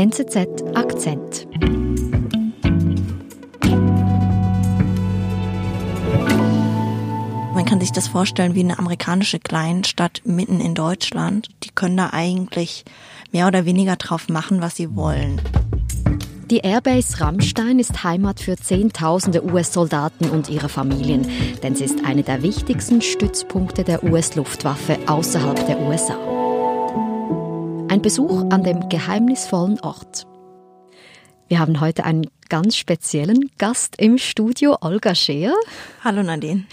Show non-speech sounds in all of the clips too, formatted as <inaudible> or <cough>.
NZZ Akzent. Man kann sich das vorstellen wie eine amerikanische Kleinstadt mitten in Deutschland. Die können da eigentlich mehr oder weniger drauf machen, was sie wollen. Die Airbase Rammstein ist Heimat für Zehntausende US-Soldaten und ihre Familien, denn sie ist eine der wichtigsten Stützpunkte der US-Luftwaffe außerhalb der USA. Ein Besuch an dem geheimnisvollen Ort. Wir haben heute einen ganz speziellen Gast im Studio, Olga Scheer. Hallo Nadine.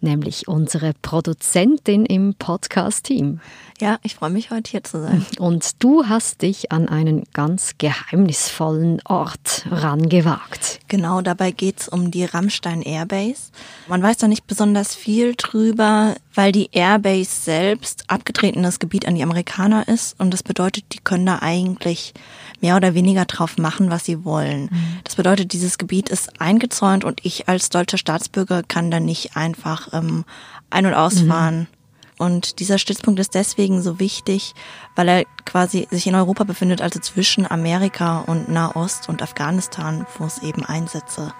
Nämlich unsere Produzentin im Podcast-Team. Ja, ich freue mich, heute hier zu sein. <laughs> Und du hast dich an einen ganz geheimnisvollen Ort rangewagt. Genau, dabei geht es um die Rammstein Airbase. Man weiß da nicht besonders viel drüber, weil die Airbase selbst abgetretenes Gebiet an die Amerikaner ist. Und das bedeutet, die können da eigentlich mehr oder weniger drauf machen, was sie wollen. Mhm. Das bedeutet, dieses Gebiet ist eingezäunt und ich als deutscher Staatsbürger kann da nicht einfach ähm, ein- und ausfahren. Mhm. Und dieser Stützpunkt ist deswegen so wichtig, weil er quasi sich in Europa befindet, also zwischen Amerika und Nahost und Afghanistan, wo es eben Einsätze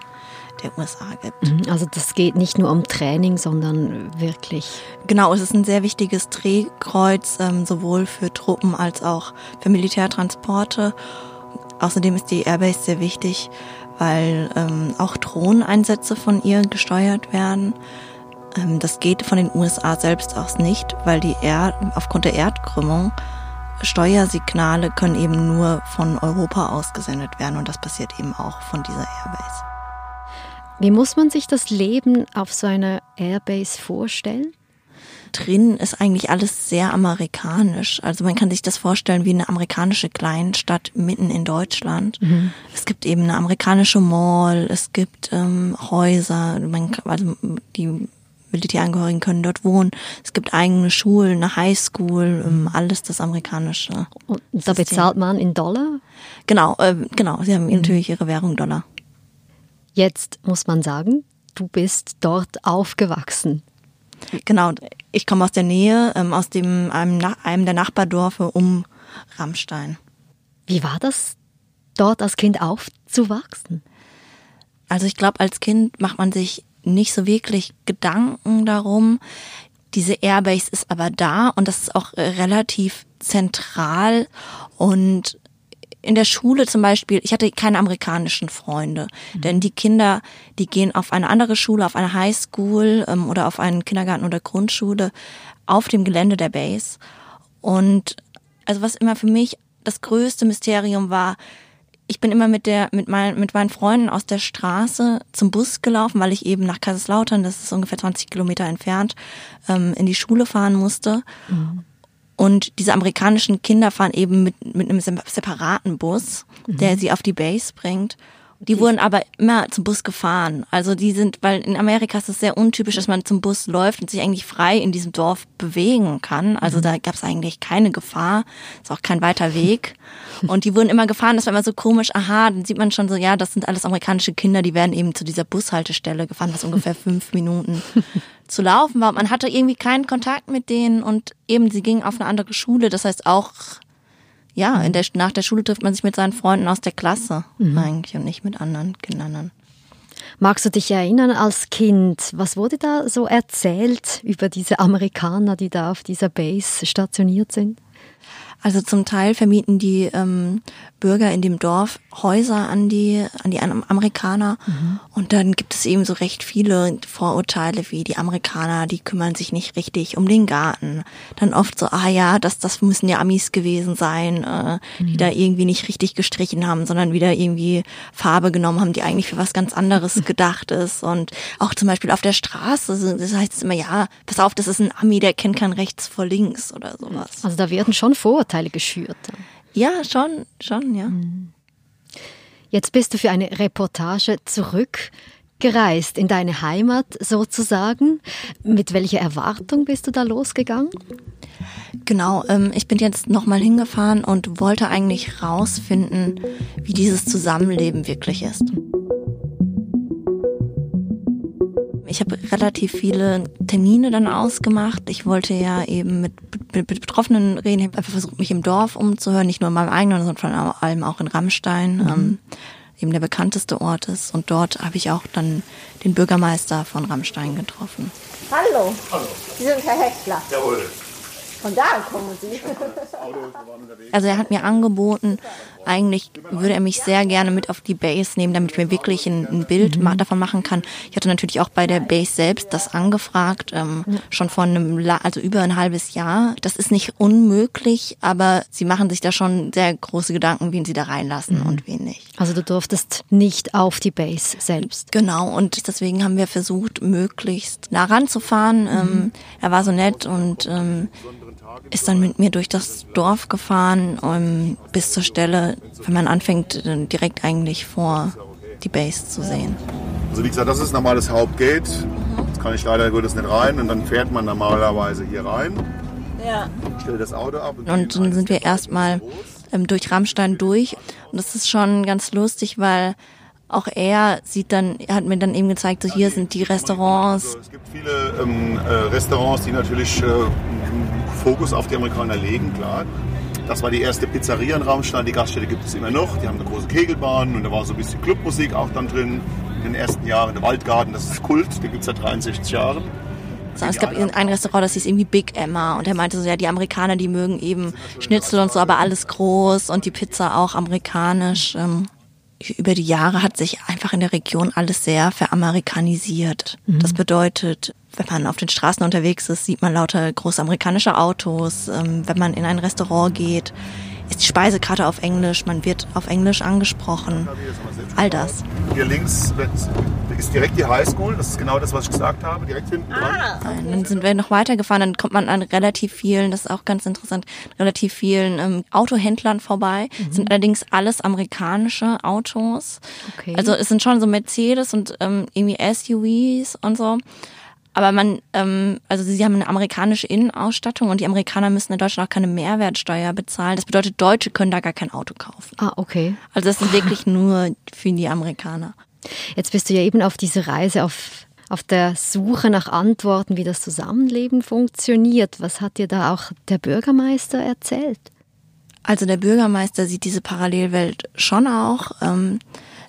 der USA gibt. Mhm, also das geht nicht nur um Training, sondern wirklich. Genau, es ist ein sehr wichtiges Drehkreuz, ähm, sowohl für Truppen als auch für Militärtransporte. Außerdem ist die Airbase sehr wichtig, weil ähm, auch Drohneneinsätze von ihr gesteuert werden. Ähm, das geht von den USA selbst aus nicht, weil die Erd aufgrund der Erdkrümmung Steuersignale können eben nur von Europa ausgesendet werden und das passiert eben auch von dieser Airbase. Wie muss man sich das Leben auf so einer Airbase vorstellen? Drin ist eigentlich alles sehr amerikanisch. Also man kann sich das vorstellen wie eine amerikanische Kleinstadt mitten in Deutschland. Mhm. Es gibt eben eine amerikanische Mall, es gibt ähm, Häuser, man, also die Militärangehörigen können dort wohnen. Es gibt eigene Schulen, eine Highschool, ähm, alles das amerikanische. Und da bezahlt man in Dollar? Genau, äh, genau. Sie haben mhm. natürlich ihre Währung Dollar. Jetzt muss man sagen, du bist dort aufgewachsen. Genau, ich komme aus der Nähe, ähm, aus dem, einem, einem der Nachbardorfe um Rammstein. Wie war das, dort als Kind aufzuwachsen? Also ich glaube, als Kind macht man sich nicht so wirklich Gedanken darum. Diese Airbase ist aber da und das ist auch relativ zentral und in der Schule zum Beispiel, ich hatte keine amerikanischen Freunde, mhm. denn die Kinder, die gehen auf eine andere Schule, auf eine Highschool ähm, oder auf einen Kindergarten oder Grundschule auf dem Gelände der Base. Und also was immer für mich das größte Mysterium war, ich bin immer mit der mit meinen mit meinen Freunden aus der Straße zum Bus gelaufen, weil ich eben nach Kaiserslautern, das ist ungefähr 20 Kilometer entfernt, ähm, in die Schule fahren musste. Mhm. Und diese amerikanischen Kinder fahren eben mit, mit einem separaten Bus, mhm. der sie auf die Base bringt. Die wurden aber immer zum Bus gefahren. Also die sind, weil in Amerika ist es sehr untypisch, dass man zum Bus läuft und sich eigentlich frei in diesem Dorf bewegen kann. Also mhm. da gab es eigentlich keine Gefahr, ist auch kein weiter Weg. <laughs> Und die wurden immer gefahren, das war immer so komisch, aha, dann sieht man schon so, ja, das sind alles amerikanische Kinder, die werden eben zu dieser Bushaltestelle gefahren, was ungefähr <laughs> fünf Minuten zu laufen war. Man hatte irgendwie keinen Kontakt mit denen und eben sie gingen auf eine andere Schule. Das heißt auch ja, in der, nach der Schule trifft man sich mit seinen Freunden aus der Klasse mhm. eigentlich und nicht mit anderen Kindern. Magst du dich erinnern als Kind, was wurde da so erzählt über diese Amerikaner, die da auf dieser Base stationiert sind? Also zum Teil vermieten die ähm, Bürger in dem Dorf Häuser an die, an die Amerikaner. Mhm. Und dann gibt es eben so recht viele Vorurteile wie die Amerikaner, die kümmern sich nicht richtig um den Garten. Dann oft so, ah ja, das, das müssen ja Amis gewesen sein, äh, mhm. die da irgendwie nicht richtig gestrichen haben, sondern wieder irgendwie Farbe genommen haben, die eigentlich für was ganz anderes <laughs> gedacht ist. Und auch zum Beispiel auf der Straße, das heißt immer, ja, pass auf, das ist ein Ami, der kennt kein rechts vor links oder sowas. Also da werden schon Vorurteile geschürt. Ja, schon, schon, ja. Mhm. Jetzt bist du für eine Reportage zurückgereist in deine Heimat sozusagen. Mit welcher Erwartung bist du da losgegangen? Genau, ähm, ich bin jetzt nochmal hingefahren und wollte eigentlich rausfinden, wie dieses Zusammenleben wirklich ist. Ich habe relativ viele Termine dann ausgemacht. Ich wollte ja eben mit mit Betroffenen reden. Ich habe einfach versucht, mich im Dorf umzuhören, nicht nur in meinem eigenen, sondern vor allem auch in Rammstein, mhm. ähm, eben der bekannteste Ort ist. Und dort habe ich auch dann den Bürgermeister von Rammstein getroffen. Hallo. Hallo. Sie sind Herr Heckler. Jawohl. Von da kommen Sie. Also er hat mir angeboten, eigentlich würde er mich sehr gerne mit auf die Base nehmen, damit ich mir wirklich ein, ein Bild mhm. davon machen kann. Ich hatte natürlich auch bei der Base selbst das angefragt, ähm, schon vor einem, also über ein halbes Jahr. Das ist nicht unmöglich, aber sie machen sich da schon sehr große Gedanken, wen sie da reinlassen mhm. und wen nicht. Also du durftest nicht auf die Base selbst. Genau, und deswegen haben wir versucht, möglichst nah ranzufahren. Mhm. Ähm, er war so nett und ähm, ist dann mit mir durch das Dorf gefahren um, bis zur Stelle, wenn man anfängt, direkt eigentlich vor die Base zu sehen. Also wie gesagt, das ist normales Hauptgate. Jetzt kann ich leider Gottes nicht rein und dann fährt man normalerweise hier rein. Ja. Stellt das Auto ab. Und, und dann sind wir erstmal ähm, durch Rammstein durch. Und das ist schon ganz lustig, weil auch er sieht dann, hat mir dann eben gezeigt, so hier sind die Restaurants. Also es gibt viele ähm, äh, Restaurants, die natürlich äh, Fokus auf die Amerikaner legen, klar. Das war die erste Pizzeria in Raumstein. Die Gaststätte gibt es immer noch. Die haben eine große Kegelbahn und da war so ein bisschen Clubmusik auch dann drin. In den ersten Jahren der Waldgarten, das ist Kult, den gibt es seit 63 Jahren. Es gab ein Restaurant, das hieß irgendwie Big Emma und er meinte so, ja, die Amerikaner, die mögen eben Schnitzel und so, aber alles groß und die Pizza auch amerikanisch. Ähm über die Jahre hat sich einfach in der Region alles sehr veramerikanisiert. Mhm. Das bedeutet, wenn man auf den Straßen unterwegs ist, sieht man lauter große amerikanische Autos. Ähm, wenn man in ein Restaurant geht, ist die Speisekarte auf Englisch, man wird auf Englisch angesprochen. All das. Hier links ist direkt die Highschool, das ist genau das, was ich gesagt habe, direkt hinten dran. Ah, okay. Dann sind wir noch weitergefahren, dann kommt man an relativ vielen, das ist auch ganz interessant, relativ vielen ähm, Autohändlern vorbei. Mhm. sind allerdings alles amerikanische Autos. Okay. Also es sind schon so Mercedes und ähm, irgendwie SUVs und so. Aber man, ähm, also sie haben eine amerikanische Innenausstattung und die Amerikaner müssen in Deutschland auch keine Mehrwertsteuer bezahlen. Das bedeutet, Deutsche können da gar kein Auto kaufen. Ah, okay. Also das ist wirklich <laughs> nur für die Amerikaner. Jetzt bist du ja eben auf diese Reise auf auf der Suche nach Antworten, wie das Zusammenleben funktioniert. Was hat dir da auch der Bürgermeister erzählt? Also der Bürgermeister sieht diese Parallelwelt schon auch. Ähm,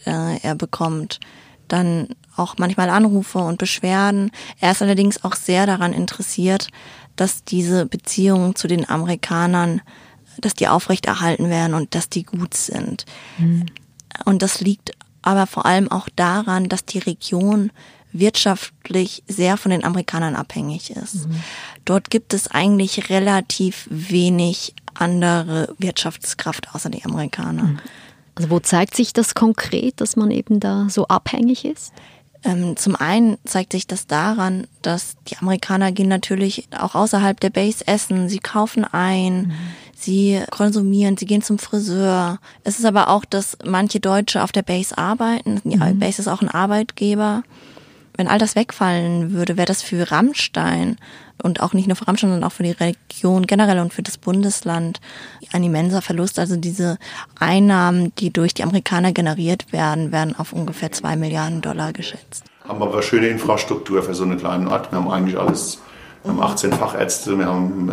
äh, er bekommt dann auch manchmal Anrufe und Beschwerden. Er ist allerdings auch sehr daran interessiert, dass diese Beziehungen zu den Amerikanern, dass die aufrechterhalten werden und dass die gut sind. Mhm. Und das liegt aber vor allem auch daran, dass die Region wirtschaftlich sehr von den Amerikanern abhängig ist. Mhm. Dort gibt es eigentlich relativ wenig andere Wirtschaftskraft außer die Amerikaner. Mhm. Also wo zeigt sich das konkret, dass man eben da so abhängig ist? Ähm, zum einen zeigt sich das daran, dass die Amerikaner gehen natürlich auch außerhalb der Base essen, sie kaufen ein, mhm. sie konsumieren, sie gehen zum Friseur. Es ist aber auch, dass manche Deutsche auf der Base arbeiten. Die mhm. Base ist auch ein Arbeitgeber. Wenn all das wegfallen würde, wäre das für Rammstein und auch nicht nur für Rammstein, sondern auch für die Region generell und für das Bundesland ein immenser Verlust. Also diese Einnahmen, die durch die Amerikaner generiert werden, werden auf ungefähr zwei Milliarden Dollar geschätzt. Haben aber schöne Infrastruktur für so einen kleinen Ort. Wir haben eigentlich alles. Wir haben 18 Fachärzte, wir haben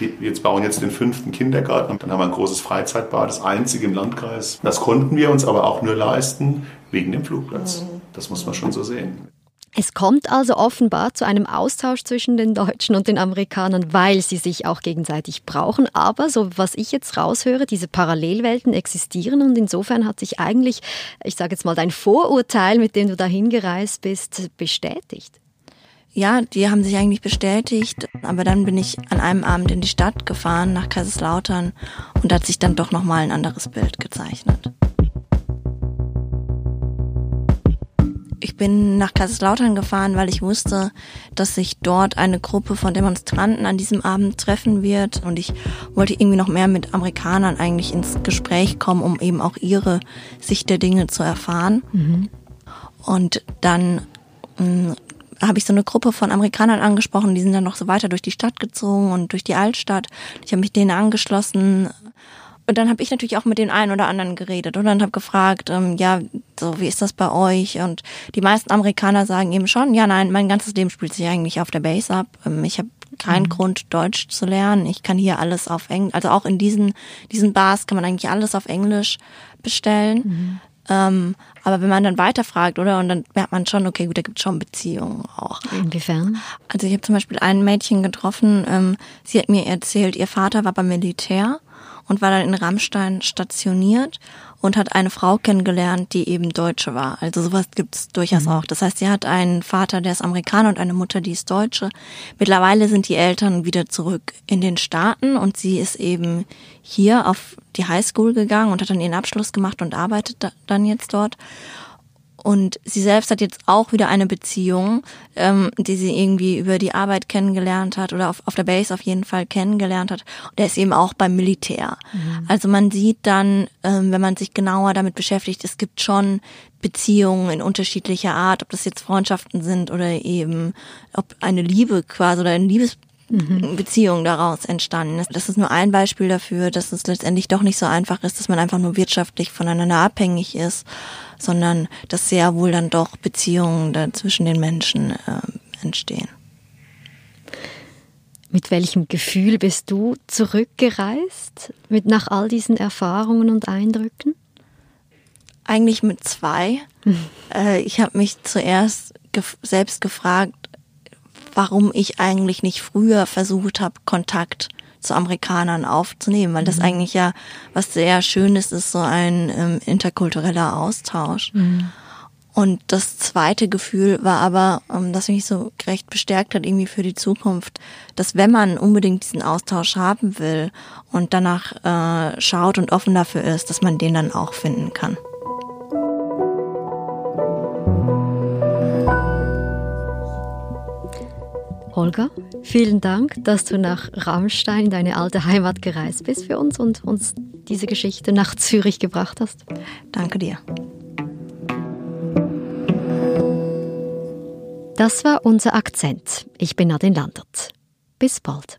äh, jetzt bauen jetzt den fünften Kindergarten, dann haben wir ein großes Freizeitbad, das einzige im Landkreis. Das konnten wir uns aber auch nur leisten wegen dem Flugplatz. Mhm. Das muss man schon so sehen. Es kommt also offenbar zu einem Austausch zwischen den Deutschen und den Amerikanern, weil sie sich auch gegenseitig brauchen. Aber so was ich jetzt raushöre, diese Parallelwelten existieren und insofern hat sich eigentlich, ich sage jetzt mal, dein Vorurteil, mit dem du dahin gereist bist, bestätigt. Ja, die haben sich eigentlich bestätigt, aber dann bin ich an einem Abend in die Stadt gefahren, nach Kaiserslautern, und da hat sich dann doch nochmal ein anderes Bild gezeichnet. Ich bin nach Kaiserslautern gefahren, weil ich wusste, dass sich dort eine Gruppe von Demonstranten an diesem Abend treffen wird und ich wollte irgendwie noch mehr mit Amerikanern eigentlich ins Gespräch kommen, um eben auch ihre Sicht der Dinge zu erfahren. Mhm. Und dann mh, hm, habe ich so eine Gruppe von Amerikanern angesprochen, die sind dann noch so weiter durch die Stadt gezogen und durch die Altstadt. Ich habe mich denen angeschlossen, und dann habe ich natürlich auch mit den einen oder anderen geredet und dann habe gefragt, ähm, ja, so wie ist das bei euch? Und die meisten Amerikaner sagen eben schon, ja, nein, mein ganzes Leben spielt sich eigentlich auf der Base ab. Ähm, ich habe kein mhm. Grund, Deutsch zu lernen. Ich kann hier alles auf Englisch, also auch in diesen, diesen Bars kann man eigentlich alles auf Englisch bestellen. Mhm. Ähm, aber wenn man dann weiterfragt, oder? Und dann merkt man schon, okay, gut, da gibt es schon Beziehungen auch. Inwiefern? Also ich habe zum Beispiel ein Mädchen getroffen, ähm, sie hat mir erzählt, ihr Vater war beim Militär und war dann in Rammstein stationiert und hat eine Frau kennengelernt, die eben Deutsche war. Also sowas gibt's durchaus mhm. auch. Das heißt, sie hat einen Vater, der ist Amerikaner und eine Mutter, die ist Deutsche. Mittlerweile sind die Eltern wieder zurück in den Staaten und sie ist eben hier auf die Highschool gegangen und hat dann ihren Abschluss gemacht und arbeitet dann jetzt dort. Und sie selbst hat jetzt auch wieder eine Beziehung, ähm, die sie irgendwie über die Arbeit kennengelernt hat oder auf, auf der Base auf jeden Fall kennengelernt hat. Und der ist eben auch beim Militär. Mhm. Also man sieht dann, ähm, wenn man sich genauer damit beschäftigt, es gibt schon Beziehungen in unterschiedlicher Art, ob das jetzt Freundschaften sind oder eben ob eine Liebe quasi oder ein Liebes mhm. Beziehung daraus entstanden ist. Das ist nur ein Beispiel dafür, dass es letztendlich doch nicht so einfach ist, dass man einfach nur wirtschaftlich voneinander abhängig ist, sondern dass sehr wohl dann doch Beziehungen zwischen den Menschen äh, entstehen. Mit welchem Gefühl bist du zurückgereist? Mit nach all diesen Erfahrungen und Eindrücken? Eigentlich mit zwei. Mhm. <laughs> Ich habe mich zuerst gef selbst gefragt, warum ich eigentlich nicht früher versucht habe, Kontakt zu Amerikanern aufzunehmen, weil das mhm. eigentlich ja was sehr Schönes ist, so ein ähm, interkultureller Austausch. Mhm. Und das zweite Gefühl war aber, ähm, das mich so recht bestärkt hat, irgendwie für die Zukunft, dass wenn man unbedingt diesen Austausch haben will und danach äh, schaut und offen dafür ist, dass man den dann auch finden kann. Holger, vielen Dank, dass du nach Rammstein, deine alte Heimat, gereist bist für uns und uns diese Geschichte nach Zürich gebracht hast. Danke dir. Das war unser Akzent. Ich bin Nadine Landert. Bis bald.